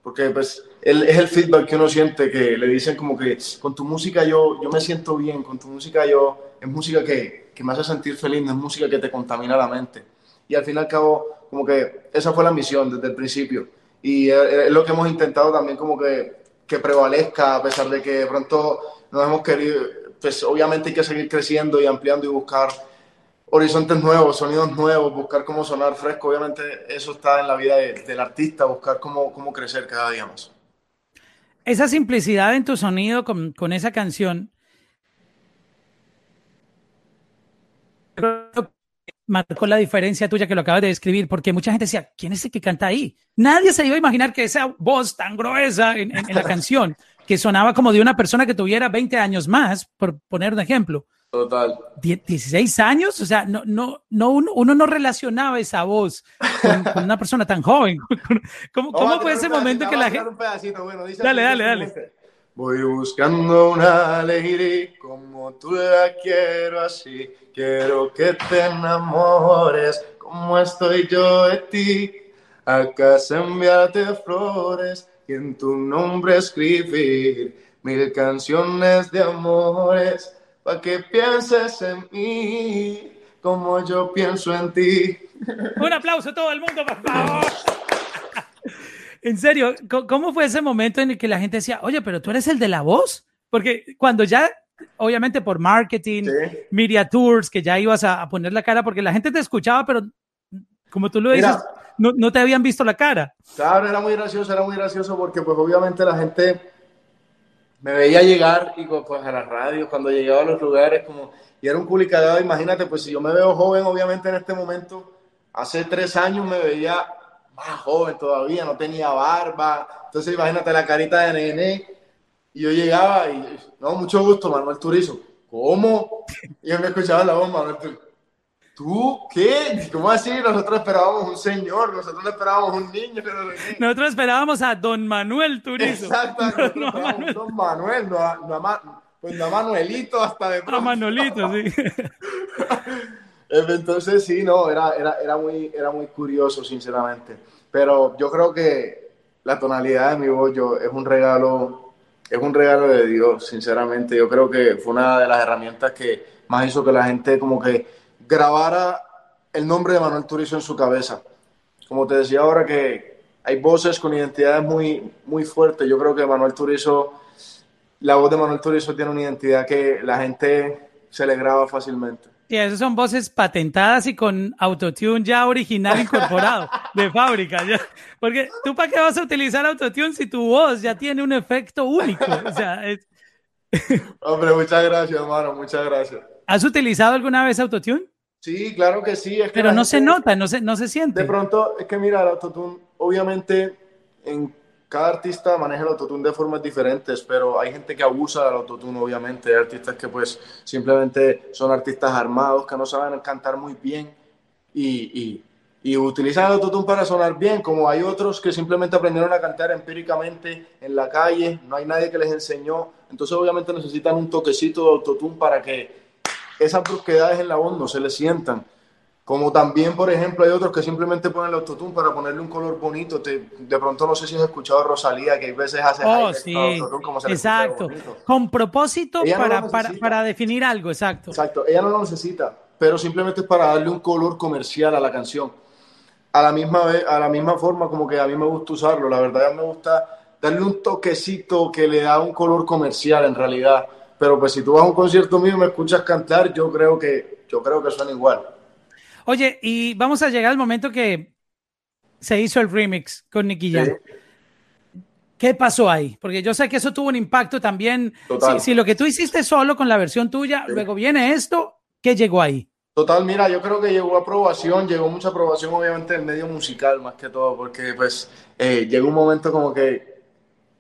Porque pues es el feedback que uno siente, que le dicen como que con tu música yo, yo me siento bien, con tu música yo, es música que, que me hace sentir feliz, no es música que te contamina la mente. Y al fin y al cabo, como que esa fue la misión desde el principio. Y es, es lo que hemos intentado también como que, que prevalezca, a pesar de que de pronto nos hemos querido, pues obviamente hay que seguir creciendo y ampliando y buscar horizontes nuevos, sonidos nuevos, buscar cómo sonar fresco. Obviamente eso está en la vida de- del artista, buscar cómo, cómo crecer cada día más.
Esa simplicidad en tu sonido con, con esa canción marcó la diferencia tuya que lo acabas de describir, porque mucha gente decía, ¿quién es el que canta ahí? Nadie se iba a imaginar que esa voz tan gruesa en, en- en la [LAUGHS] canción, que sonaba como de una persona que tuviera 20 años más, por poner un ejemplo,
Total.
Die- 16 años, o sea, no, no, no, uno, uno no relacionaba esa voz con, con una persona tan joven. [LAUGHS] ¿Cómo, fue ese momento que la gente...
bueno, dice
Dale, dale, dale.
Voy buscando una alegría como tú la quiero así. Quiero que te enamores como estoy yo de ti. Acaso enviarte flores y en tu nombre escribir mil canciones de amores para que pienses en mí como yo pienso en ti.
Un aplauso a todo el mundo, por favor. En serio, ¿cómo fue ese momento en el que la gente decía, oye, pero tú eres el de la voz? Porque cuando ya, obviamente por marketing,
Sí.
media tours, que ya ibas a, a poner la cara, porque la gente te escuchaba, pero como tú lo
Mira.
dices, no, no te habían visto la cara.
Claro, era muy gracioso, era muy gracioso porque pues obviamente la gente me veía llegar y pues a la radio, cuando llegaba a los lugares, como, y era un culicagado, imagínate, pues si yo me veo joven, obviamente en este momento, hace tres años me veía más joven todavía, no tenía barba, entonces imagínate la carita de nene, y yo llegaba y, no, mucho gusto, Manuel Turizo, ¿cómo? Y yo me escuchaba la voz, Manuel Turizo. ¿Tú qué? ¿Cómo así? Nosotros esperábamos un señor, nosotros no esperábamos un niño.
Nosotros esperábamos a don Manuel Turizo.
Exacto, [LAUGHS] nosotros
No,
esperábamos
Manuel.
Don Manuel, no a, no a Ma- pues no a Manuelito hasta de
A
pronto.
Manolito, sí.
Eh, [LAUGHS] Entonces sí, no, era, era, era, muy, era muy curioso, sinceramente. Pero yo creo que la tonalidad de mi voz yo, es un regalo, es un regalo de Dios, sinceramente. Yo creo que fue una de las herramientas que más hizo que la gente como que grabara el nombre de Manuel Turizo en su cabeza. Como te decía ahora que hay voces con identidades muy, muy fuertes. Yo creo que Manuel Turizo, la voz de Manuel Turizo tiene una identidad que la gente se le graba fácilmente.
Y esas son voces patentadas y con autotune ya original [LAUGHS] incorporado de fábrica. Porque tú para qué vas a utilizar autotune si tu voz ya tiene un efecto único. O sea, [LAUGHS]
Hombre, muchas gracias, hermano, muchas gracias.
¿Has utilizado alguna vez autotune?
Sí, claro que sí.
Pero no se nota, no se, no se siente.
De pronto, es que mira, el autotune, obviamente, en cada artista maneja el autotune de formas diferentes, pero hay gente que abusa del autotune, obviamente. Hay artistas que, pues, simplemente son artistas armados, que no saben cantar muy bien y, y, y utilizan el autotune para sonar bien, como hay otros que simplemente aprendieron a cantar empíricamente en la calle, no hay nadie que les enseñó. Entonces, obviamente, necesitan un toquecito de autotune para que esas brusquedades en la voz no se le sientan. Como también, por ejemplo, hay otros que simplemente ponen el autotune para ponerle un color bonito. de pronto no sé si has escuchado a Rosalía, que hay veces hace
oh, sí. como se Exacto. Con propósito para, para, para, definir algo, exacto.
Exacto, ella no lo necesita, pero simplemente es para darle un color comercial a la canción. A la misma vez, a la misma forma como que a mí me gusta usarlo, la verdad me gusta darle un toquecito que le da un color comercial en realidad pero pues si tú vas a un concierto mío y me escuchas cantar, yo creo que, yo creo que suena igual.
Oye, y vamos a llegar al momento que se hizo el remix con Nicky Jam. ¿Qué pasó ahí? Porque yo sé que eso tuvo un impacto también. Si, lo que tú hiciste solo con la versión tuya, luego viene esto, ¿qué llegó ahí?
Total, mira, yo creo que llegó aprobación, llegó mucha aprobación obviamente del medio musical más que todo, porque pues eh, llegó un momento como que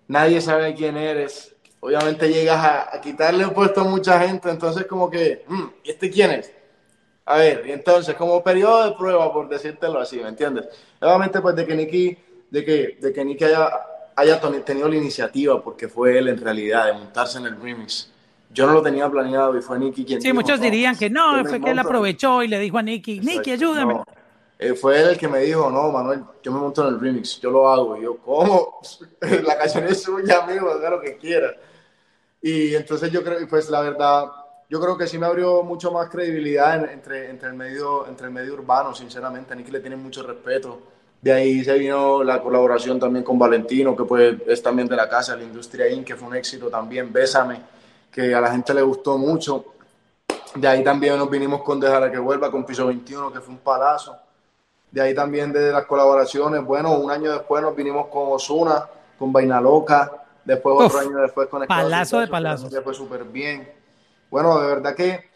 nadie sabe quién eres, obviamente llegas a, quitarle el puesto a mucha gente, entonces como que, mm, ¿y este quién es? A ver, y entonces como periodo de prueba, por decírtelo así, ¿me entiendes? Obviamente pues de que Nicky, de que, de que Nicky haya, haya tenido la iniciativa, porque fue él en realidad, de montarse en el remix. Yo no lo tenía planeado y fue Nicky quien...
Sí, muchos dirían que no, fue que él aprovechó y le dijo a Nicky, Nicky, ayúdame.
Eh, fue él el que me dijo, no, Manuel, yo me monto en el remix, yo lo hago. Y yo, ¿cómo? [LAUGHS] la canción es suya, amigo, haga lo que quiera. Y entonces yo creo, pues la verdad, yo creo que sí me abrió mucho más credibilidad entre, entre, el medio, entre el medio urbano, sinceramente. A Nicky le tiene mucho respeto. De ahí se vino la colaboración también con Valentino, que pues es también de la casa, la Industria Inc., que fue un éxito también. Bésame, que a la gente le gustó mucho. De ahí también nos vinimos con Dejar que vuelva, con Piso 21, que fue un palazo. De ahí también de las colaboraciones, bueno, un año después nos vinimos con Osuna, con Vaina Loca, Después otro año después con
Palazo de palazo.
Fue súper bien. Bueno, de verdad que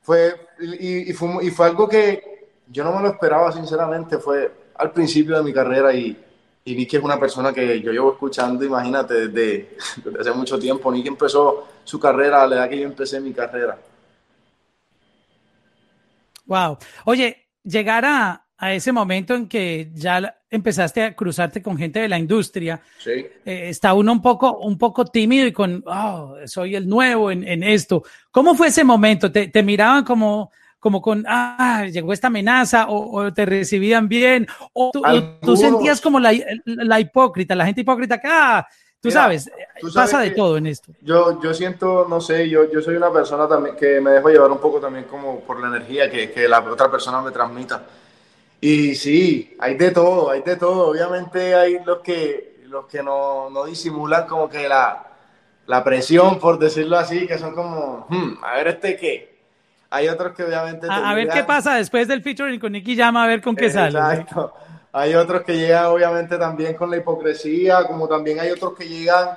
fue y, fue y, fue, algo que yo no me lo esperaba, sinceramente. Fue al principio de mi carrera y, y Nicky es una persona que yo llevo escuchando, imagínate, desde, [LAUGHS] desde hace mucho tiempo. Nicky empezó su carrera a la edad que yo empecé mi carrera.
Wow. Oye, llegar a, a ese momento en que ya empezaste a cruzarte con gente de la industria,
sí.
Eh, está uno un poco, un poco tímido y con, oh, soy el nuevo en, en esto. ¿Cómo fue ese momento? ¿Te, te miraban como, como con, ah, llegó esta amenaza, o, te recibían bien, o tú, sentías como la, la, hipócrita, la gente hipócrita que, ah, tú sabes, pasa de todo en esto.
Yo, yo siento, no sé, yo, yo soy una persona también que me dejo llevar un poco también como por la energía que, que la otra persona me transmita. Y sí, hay de todo, hay de todo. Obviamente hay los que, los que no, no disimulan como que la, la, presión, por decirlo así, que son como, hmm, a ver este qué. Hay otros que obviamente...
A, ver qué pasa después del featuring con Nicky Llama, a ver con qué sale.
Exacto. Hay otros que llegan obviamente también con la hipocresía, como también hay otros que llegan,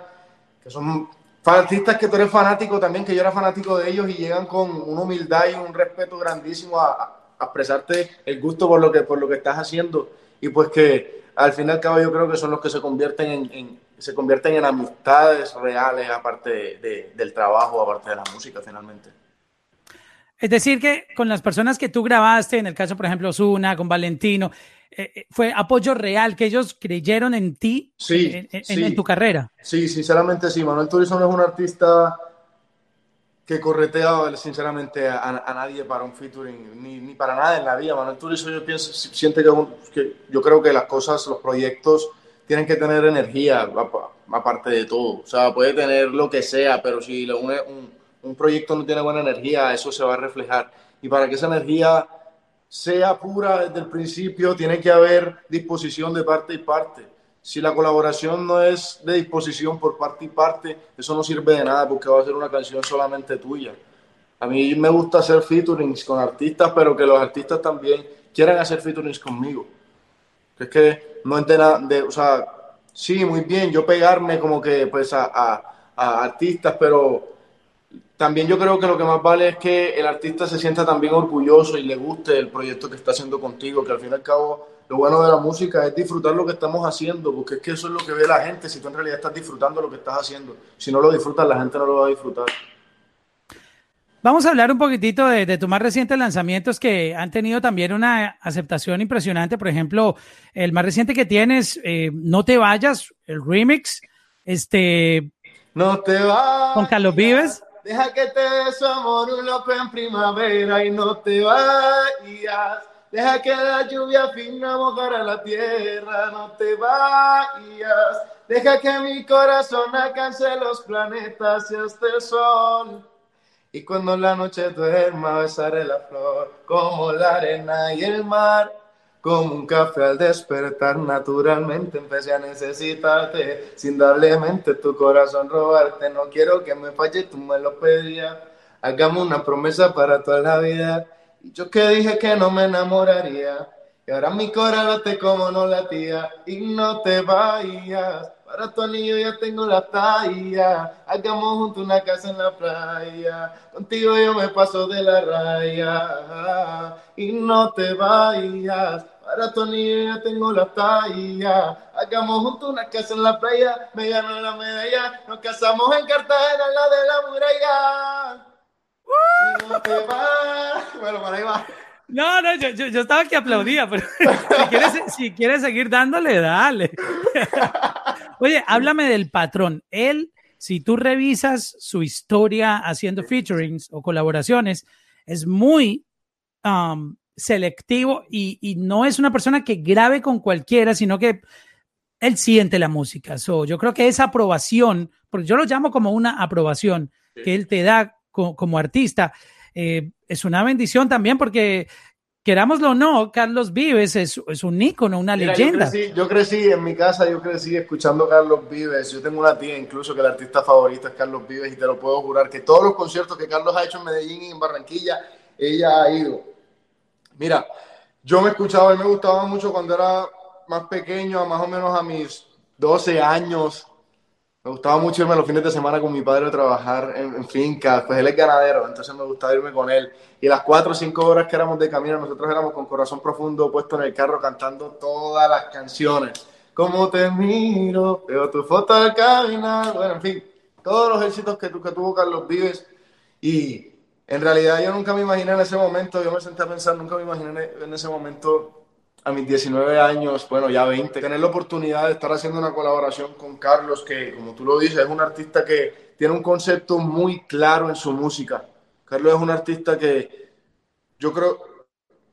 que son artistas que tú eres fanático también, que yo era fanático de ellos y llegan con una humildad y un respeto grandísimo a expresarte el gusto por lo que, por lo que estás haciendo y pues que al fin y al cabo yo creo que son los que se convierten en, se convierten en amistades reales aparte del trabajo, aparte de la música finalmente.
Es decir, que con las personas que tú grabaste, en el caso, por ejemplo, Zuna, con Valentino, eh, eh, fue apoyo real, que ellos creyeron en ti,
sí,
en, tu carrera.
Sí, sinceramente sí. Manuel Turizo no es un artista que corretea sinceramente a, nadie para un featuring, ni, ni, para nada en la vida. Manuel Turizo yo pienso, siente que, yo creo que las cosas, los proyectos tienen que tener energía aparte de todo. O sea, puede tener lo que sea, pero si un, un proyecto no tiene buena energía, eso se va a reflejar. Y para que esa energía sea pura desde el principio, tiene que haber disposición de parte y parte si la colaboración no es de disposición por parte y parte, eso no sirve de nada porque va a ser una canción solamente tuya. A mí me gusta hacer featurings con artistas, pero que los artistas también quieran hacer featurings conmigo. Es que no entiendo de, o sea, sí, muy bien, yo pegarme como que pues a, a artistas, pero también yo creo que lo que más vale es que el artista se sienta también orgulloso y le guste el proyecto que está haciendo contigo, que al fin y al cabo lo bueno de la música es disfrutar lo que estamos haciendo, porque es que eso es lo que ve la gente, si tú en realidad estás disfrutando lo que estás haciendo. Si no lo disfrutas, la gente no lo va a disfrutar.
Vamos a hablar un poquitito de, de tus más recientes lanzamientos que han tenido también una aceptación impresionante. Por ejemplo, el más reciente que tienes, eh, No te vayas, el remix, este...
No te vayas.
Con Carlos Vives.
Deja que te dé su amor un loco en primavera y no te vayas. Deja que la lluvia fina mojara la tierra, no te vayas. Deja que mi corazón alcance los planetas y este sol. Y cuando la noche duerma besaré la flor como la arena y el mar. Como un café al despertar, naturalmente empecé a necesitarte. Sin darle mente tu corazón robarte. No quiero que me falle, tú me lo pedías. Hagamos una promesa para toda la vida. Y yo que dije que no me enamoraría. Y ahora mi corazón late como no latía. Y no te vayas. Para tu anillo ya tengo la talla. Hagamos juntos una casa en la playa. Contigo yo me paso de la raya. Y no te vayas. Para tu ya tengo la talla. Hagamos juntos una casa en la playa. Me ganó la medalla. Nos casamos en Cartagena, la de la muralla. No te. Bueno, por ahí va.
No, no, yo, yo, yo, estaba que aplaudía, pero [LAUGHS] si quieres, si quieres seguir dándole, dale. [LAUGHS] Oye, háblame del patrón. Él, si tú revisas su historia haciendo featurings o colaboraciones, es muy um, selectivo y, y, no es una persona que grabe con cualquiera, sino que él siente la música. So, yo creo que esa aprobación, porque yo lo llamo como una aprobación que él te da como, como artista, eh, es una bendición también porque querámoslo o no, Carlos Vives es, es un ícono, una Mira, leyenda.
Yo crecí, yo crecí, en mi casa, yo crecí escuchando Carlos Vives. Yo tengo una tía incluso que el artista favorito es Carlos Vives y te lo puedo jurar que todos los conciertos que Carlos ha hecho en Medellín y en Barranquilla, ella ha ido. Mira, yo me escuchaba y me gustaba mucho cuando era más pequeño, más o menos a mis 12 años, me gustaba mucho irme los fines de semana con mi padre a trabajar en, en fincas, pues él es ganadero, entonces me gustaba irme con él. Y las cuatro o cinco horas que éramos de camino, nosotros éramos con corazón profundo puesto en el carro cantando todas las canciones. Como te miro, veo tu foto al caminar, bueno, en fin, todos los éxitos que, que tuvo Carlos Vives. Y en realidad yo nunca me imaginé en ese momento, yo me senté a pensar, nunca me imaginé en ese momento a mis 19 años, bueno, ya 20, tener la oportunidad de estar haciendo una colaboración con Carlos, que como tú lo dices, es un artista que tiene un concepto muy claro en su música. Carlos es un artista que yo creo,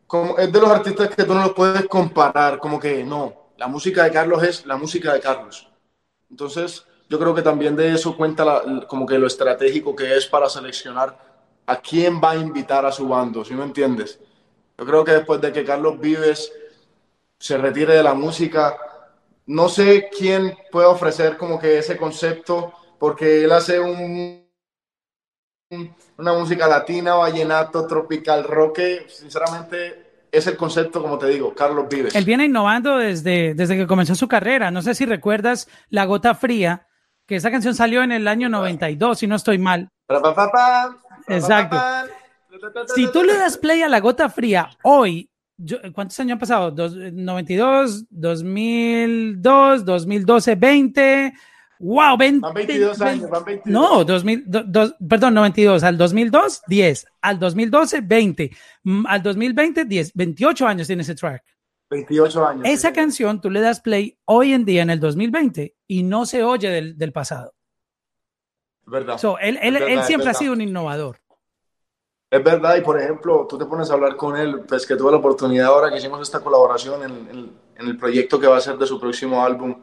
como es de los artistas que tú no los puedes comparar, como que no, la música de Carlos es la música de Carlos. Entonces, yo creo que también de eso cuenta la, como que lo estratégico que es para seleccionar a quién va a invitar a su bando, ¿sí me entiendes? Yo creo que después de que Carlos Vives se retire de la música. No sé quién puede ofrecer como que ese concepto, porque él hace un, una música latina, vallenato, tropical, rock, sinceramente es el concepto, como te digo, Carlos Vives.
Él viene innovando desde, desde que comenzó su carrera. No sé si recuerdas La Gota Fría, que esa canción salió en el año 92, si no estoy mal. Exacto. Si tú le das play a La Gota Fría hoy, yo, ¿cuántos años han pasado? Dos, 92, 2002, 2012, 20. ¡Wow! 20,
van 22 20, años, van 22.
No, 2000, do, do, perdón, 92. Al 2002, 10. Al 2012, 20. Al 2020, 10. 28 años tiene ese track.
28 años.
Esa sí, canción tú le das play hoy en día en el 2020 y no se oye del, del pasado.
Verdad.
So, él, él,
verdad,
él siempre
verdad.
ha sido un innovador.
Es verdad, y por ejemplo, tú te pones a hablar con él, pues que tuve la oportunidad ahora que hicimos esta colaboración en, el proyecto que va a ser de su próximo álbum.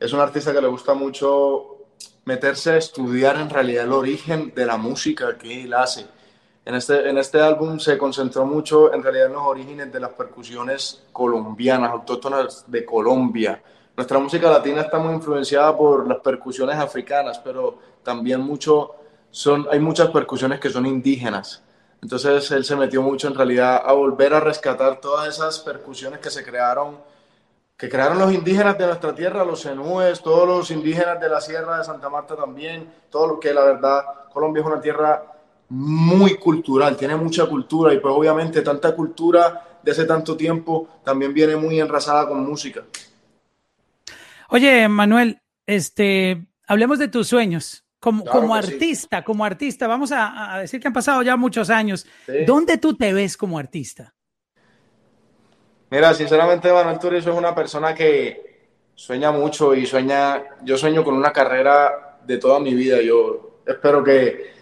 Es un artista que le gusta mucho meterse a estudiar en realidad el origen de la música que él hace. En este, en este álbum se concentró mucho en realidad en los orígenes de las percusiones colombianas, autóctonas de Colombia. Nuestra música latina está muy influenciada por las percusiones africanas, pero también mucho son, hay muchas percusiones que son indígenas. Entonces él se metió mucho en realidad a volver a rescatar todas esas percusiones que se crearon, que crearon los indígenas de nuestra tierra, los senúes, todos los indígenas de la Sierra de Santa Marta también, todo lo que la verdad, Colombia es una tierra muy cultural, tiene mucha cultura y pues obviamente tanta cultura de hace tanto tiempo también viene muy enrasada con música.
Oye, Manuel, este, hablemos de tus sueños. Como, como artista, como artista, vamos a, decir que han pasado ya muchos años. ¿Dónde tú te ves como artista?
Mira, sinceramente, Manuel Turizo es una persona que sueña mucho y sueña, yo sueño con una carrera de toda mi vida. Yo espero que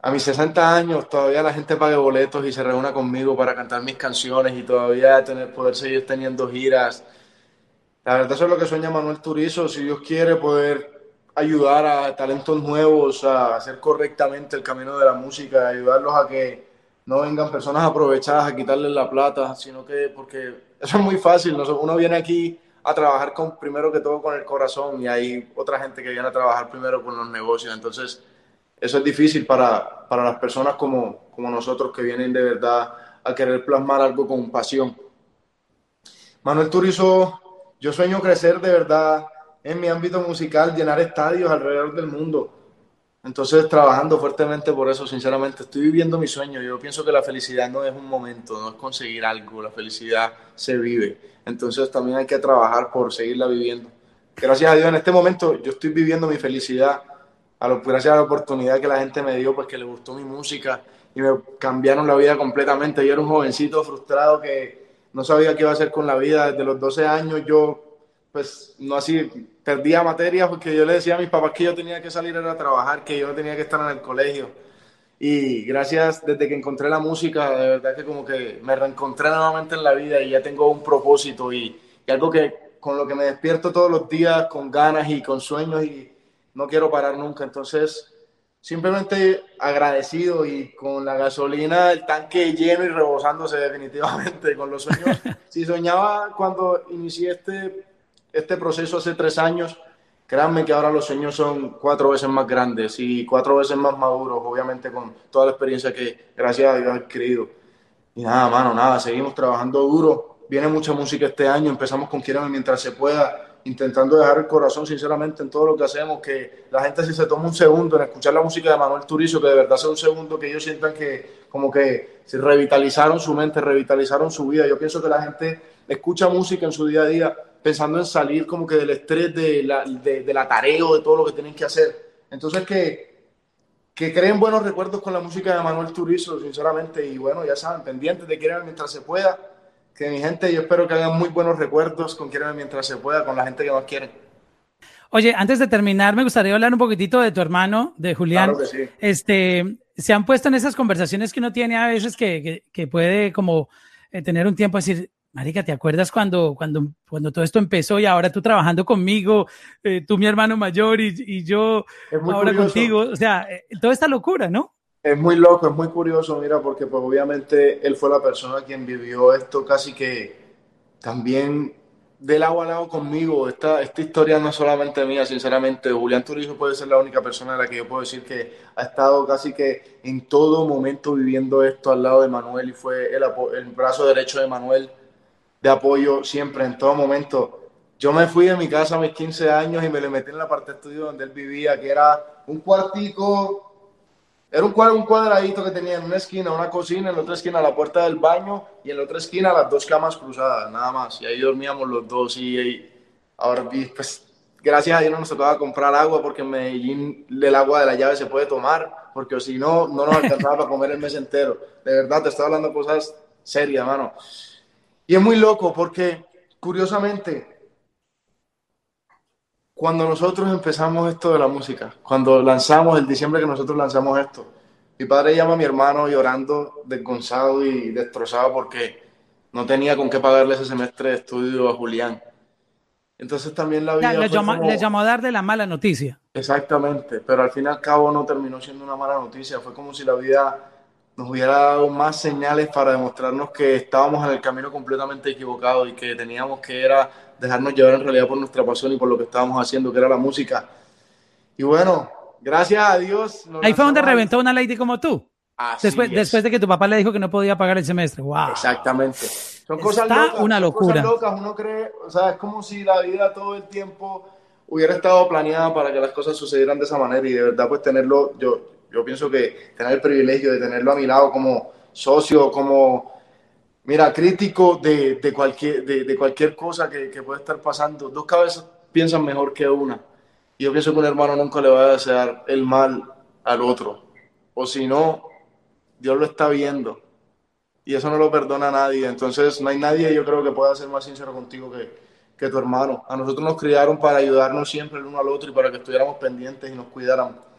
a mis 60 años todavía la gente pague boletos y se reúna conmigo para cantar mis canciones y todavía tener, poder seguir teniendo giras. La verdad eso es lo que sueña Manuel Turizo, si Dios quiere poder ayudar a talentos nuevos a hacer correctamente el camino de la música, ayudarlos a que no vengan personas aprovechadas a quitarles la plata, sino que, porque eso es muy fácil, uno viene aquí a trabajar con, primero que todo con el corazón y hay otra gente que viene a trabajar primero con los negocios, entonces eso es difícil para, para las personas como, como nosotros que vienen de verdad a querer plasmar algo con pasión. Manuel Turizo, yo sueño crecer de verdad en mi ámbito musical, llenar estadios alrededor del mundo. Entonces, trabajando fuertemente por eso, sinceramente, estoy viviendo mi sueño. Yo pienso que la felicidad no es un momento, no es conseguir algo, la felicidad se vive. Entonces, también hay que trabajar por seguirla viviendo. Gracias a Dios, en este momento yo estoy viviendo mi felicidad a lo, gracias a la oportunidad que la gente me dio, pues que le gustó mi música y me cambiaron la vida completamente. Yo era un jovencito frustrado que no sabía qué iba a hacer con la vida. Desde los 12 años yo, pues, no así, perdía materias porque yo le decía a mis papás que yo tenía que salir a trabajar, que yo no tenía que estar en el colegio. Y gracias, desde que encontré la música, de verdad que como que me reencontré nuevamente en la vida y ya tengo un propósito y, y algo que con lo que me despierto todos los días con ganas y con sueños y no quiero parar nunca. Entonces, simplemente agradecido y con la gasolina, el tanque lleno y rebosándose definitivamente con los sueños. [LAUGHS] si soñaba cuando inicié este, este proceso hace tres años, créanme que ahora los sueños son cuatro veces más grandes y cuatro veces más maduros, obviamente con toda la experiencia que gracias a Dios he adquirido. Y nada, mano, nada, seguimos trabajando duro. Viene mucha música este año, empezamos con Quiero mientras se pueda intentando dejar el corazón sinceramente en todo lo que hacemos, que la gente si se toma un segundo en escuchar la música de Manuel Turizo, que de verdad sea un segundo que ellos sientan que como que se revitalizaron su mente, revitalizaron su vida. Yo pienso que la gente escucha música en su día a día pensando en salir como que del estrés de la, de, de la tarea o de todo lo que tienen que hacer. Entonces que, que creen buenos recuerdos con la música de Manuel Turizo, sinceramente, y bueno, ya saben, pendientes de querer mientras se pueda que mi gente, yo espero que hagan muy buenos recuerdos con Quieren mientras se pueda, con la gente que más quieren.
Oye, antes de terminar, me gustaría hablar un poquitito de tu hermano, de Julián.
Claro que sí.
Este, se han puesto en esas conversaciones que uno tiene a veces que, que, puede como eh, tener un tiempo a decir, Marica, ¿te acuerdas cuando, cuando, cuando todo esto empezó y ahora tú trabajando conmigo, eh, tú mi hermano mayor y, y yo ahora contigo? O sea, eh, toda esta locura, ¿no?
Es muy loco, es muy curioso, mira, porque pues obviamente él fue la persona quien vivió esto casi que también del lado a lado conmigo. Esta, esta historia no es solamente mía, sinceramente. Julián Turizo puede ser la única persona de la que yo puedo decir que ha estado casi que en todo momento viviendo esto al lado de Manuel y fue el, el brazo derecho de Manuel de apoyo siempre, en todo momento. Yo me fui de mi casa a mis 15 años y me le metí en la parte de estudio donde él vivía, que era un cuartico era un, un cuadradito que tenía en una esquina una cocina, en la otra esquina la puerta del baño y en la otra esquina las dos camas cruzadas, nada más. Y ahí dormíamos los dos y, ahora pues gracias a Dios no nos tocaba comprar agua porque en Medellín el agua de la llave se puede tomar, porque si no, no nos alcanzaba para comer el mes entero. De verdad, te estoy hablando cosas serias, mano. Y es muy loco porque, curiosamente, cuando nosotros empezamos esto de la música, cuando lanzamos el diciembre que nosotros lanzamos esto, mi padre llama a mi hermano llorando, desgonzado y destrozado porque no tenía con qué pagarle ese semestre de estudio a Julián. Entonces también la vida...
Le, llamó, a dar de la mala noticia.
Exactamente, pero al fin y al cabo no terminó siendo una mala noticia. Fue como si la vida nos hubiera dado más señales para demostrarnos que estábamos en el camino completamente equivocado y que teníamos que era dejarnos llevar en realidad por nuestra pasión y por lo que estábamos haciendo, que era la música. Y bueno, gracias a Dios.
Ahí fue donde reventó una lady como tú. después, después de que tu papá le dijo que no podía pagar el semestre. Wow.
Exactamente. Son cosas locas.
una locura.
Son cosas locas. Uno cree, o sea, es como si la vida todo el tiempo hubiera estado planeada para que las cosas sucedieran de esa manera y de verdad pues tenerlo, yo, yo pienso que tener el privilegio de tenerlo a mi lado como socio, como, mira, crítico de, de cualquier, de, de, cualquier cosa que, que puede estar pasando. Dos cabezas piensan mejor que una. Y yo pienso que un hermano nunca le va a desear el mal al otro. O si no, Dios lo está viendo. Y eso no lo perdona a nadie. Entonces no hay nadie, yo creo, que pueda ser más sincero contigo que, que tu hermano. A nosotros nos criaron para ayudarnos siempre el uno al otro y para que estuviéramos pendientes y nos cuidáramos.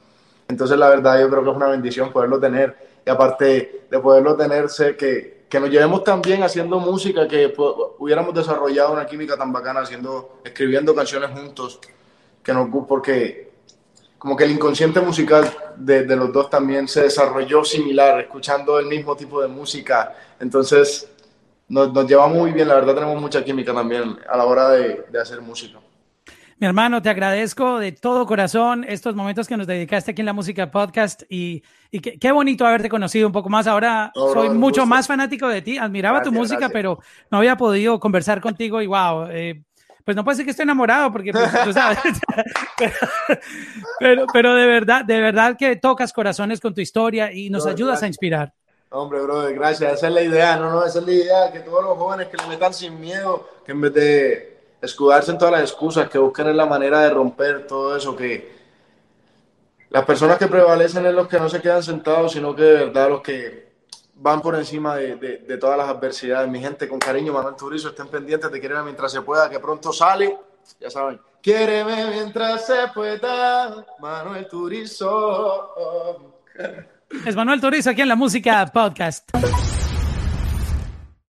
Entonces, la verdad, yo creo que es una bendición poderlo tener. Y aparte de poderlo tener, sé que, que nos llevemos tan bien haciendo música, que hubiéramos desarrollado una química tan bacana, haciendo, escribiendo canciones juntos, que nos porque como que el inconsciente musical de, de los dos también se desarrolló similar, escuchando el mismo tipo de música. Entonces, nos, nos llevamos muy bien, la verdad tenemos mucha química también a la hora de, de hacer música.
Mi hermano, te agradezco de todo corazón estos momentos que nos dedicaste aquí en la música podcast y, y qué, qué, bonito haberte conocido un poco más. Ahora no, soy no, mucho gusto. más fanático de ti, admiraba gracias, tu música, gracias. pero no había podido conversar contigo y wow, eh, pues no puede ser que estoy enamorado porque pues, tú sabes, pero, [LAUGHS] pero, pero, de verdad, de verdad que tocas corazones con tu historia y nos ayudas gracias. a inspirar.
Hombre, brother, gracias. Esa es la idea, no, no, esa es la idea, que todos los jóvenes que le metan sin miedo, que en vez de escudarse en todas las excusas, que busquen la manera de romper todo eso, que las personas que prevalecen es los que no se quedan sentados, sino que de verdad los que van por encima de, de, todas las adversidades. Mi gente, con cariño, Manuel Turizo, estén pendientes de quererme mientras se pueda, que pronto sale, ya saben. Quiéreme mientras se pueda, Manuel Turizo.
Es Manuel Turizo aquí en la música podcast.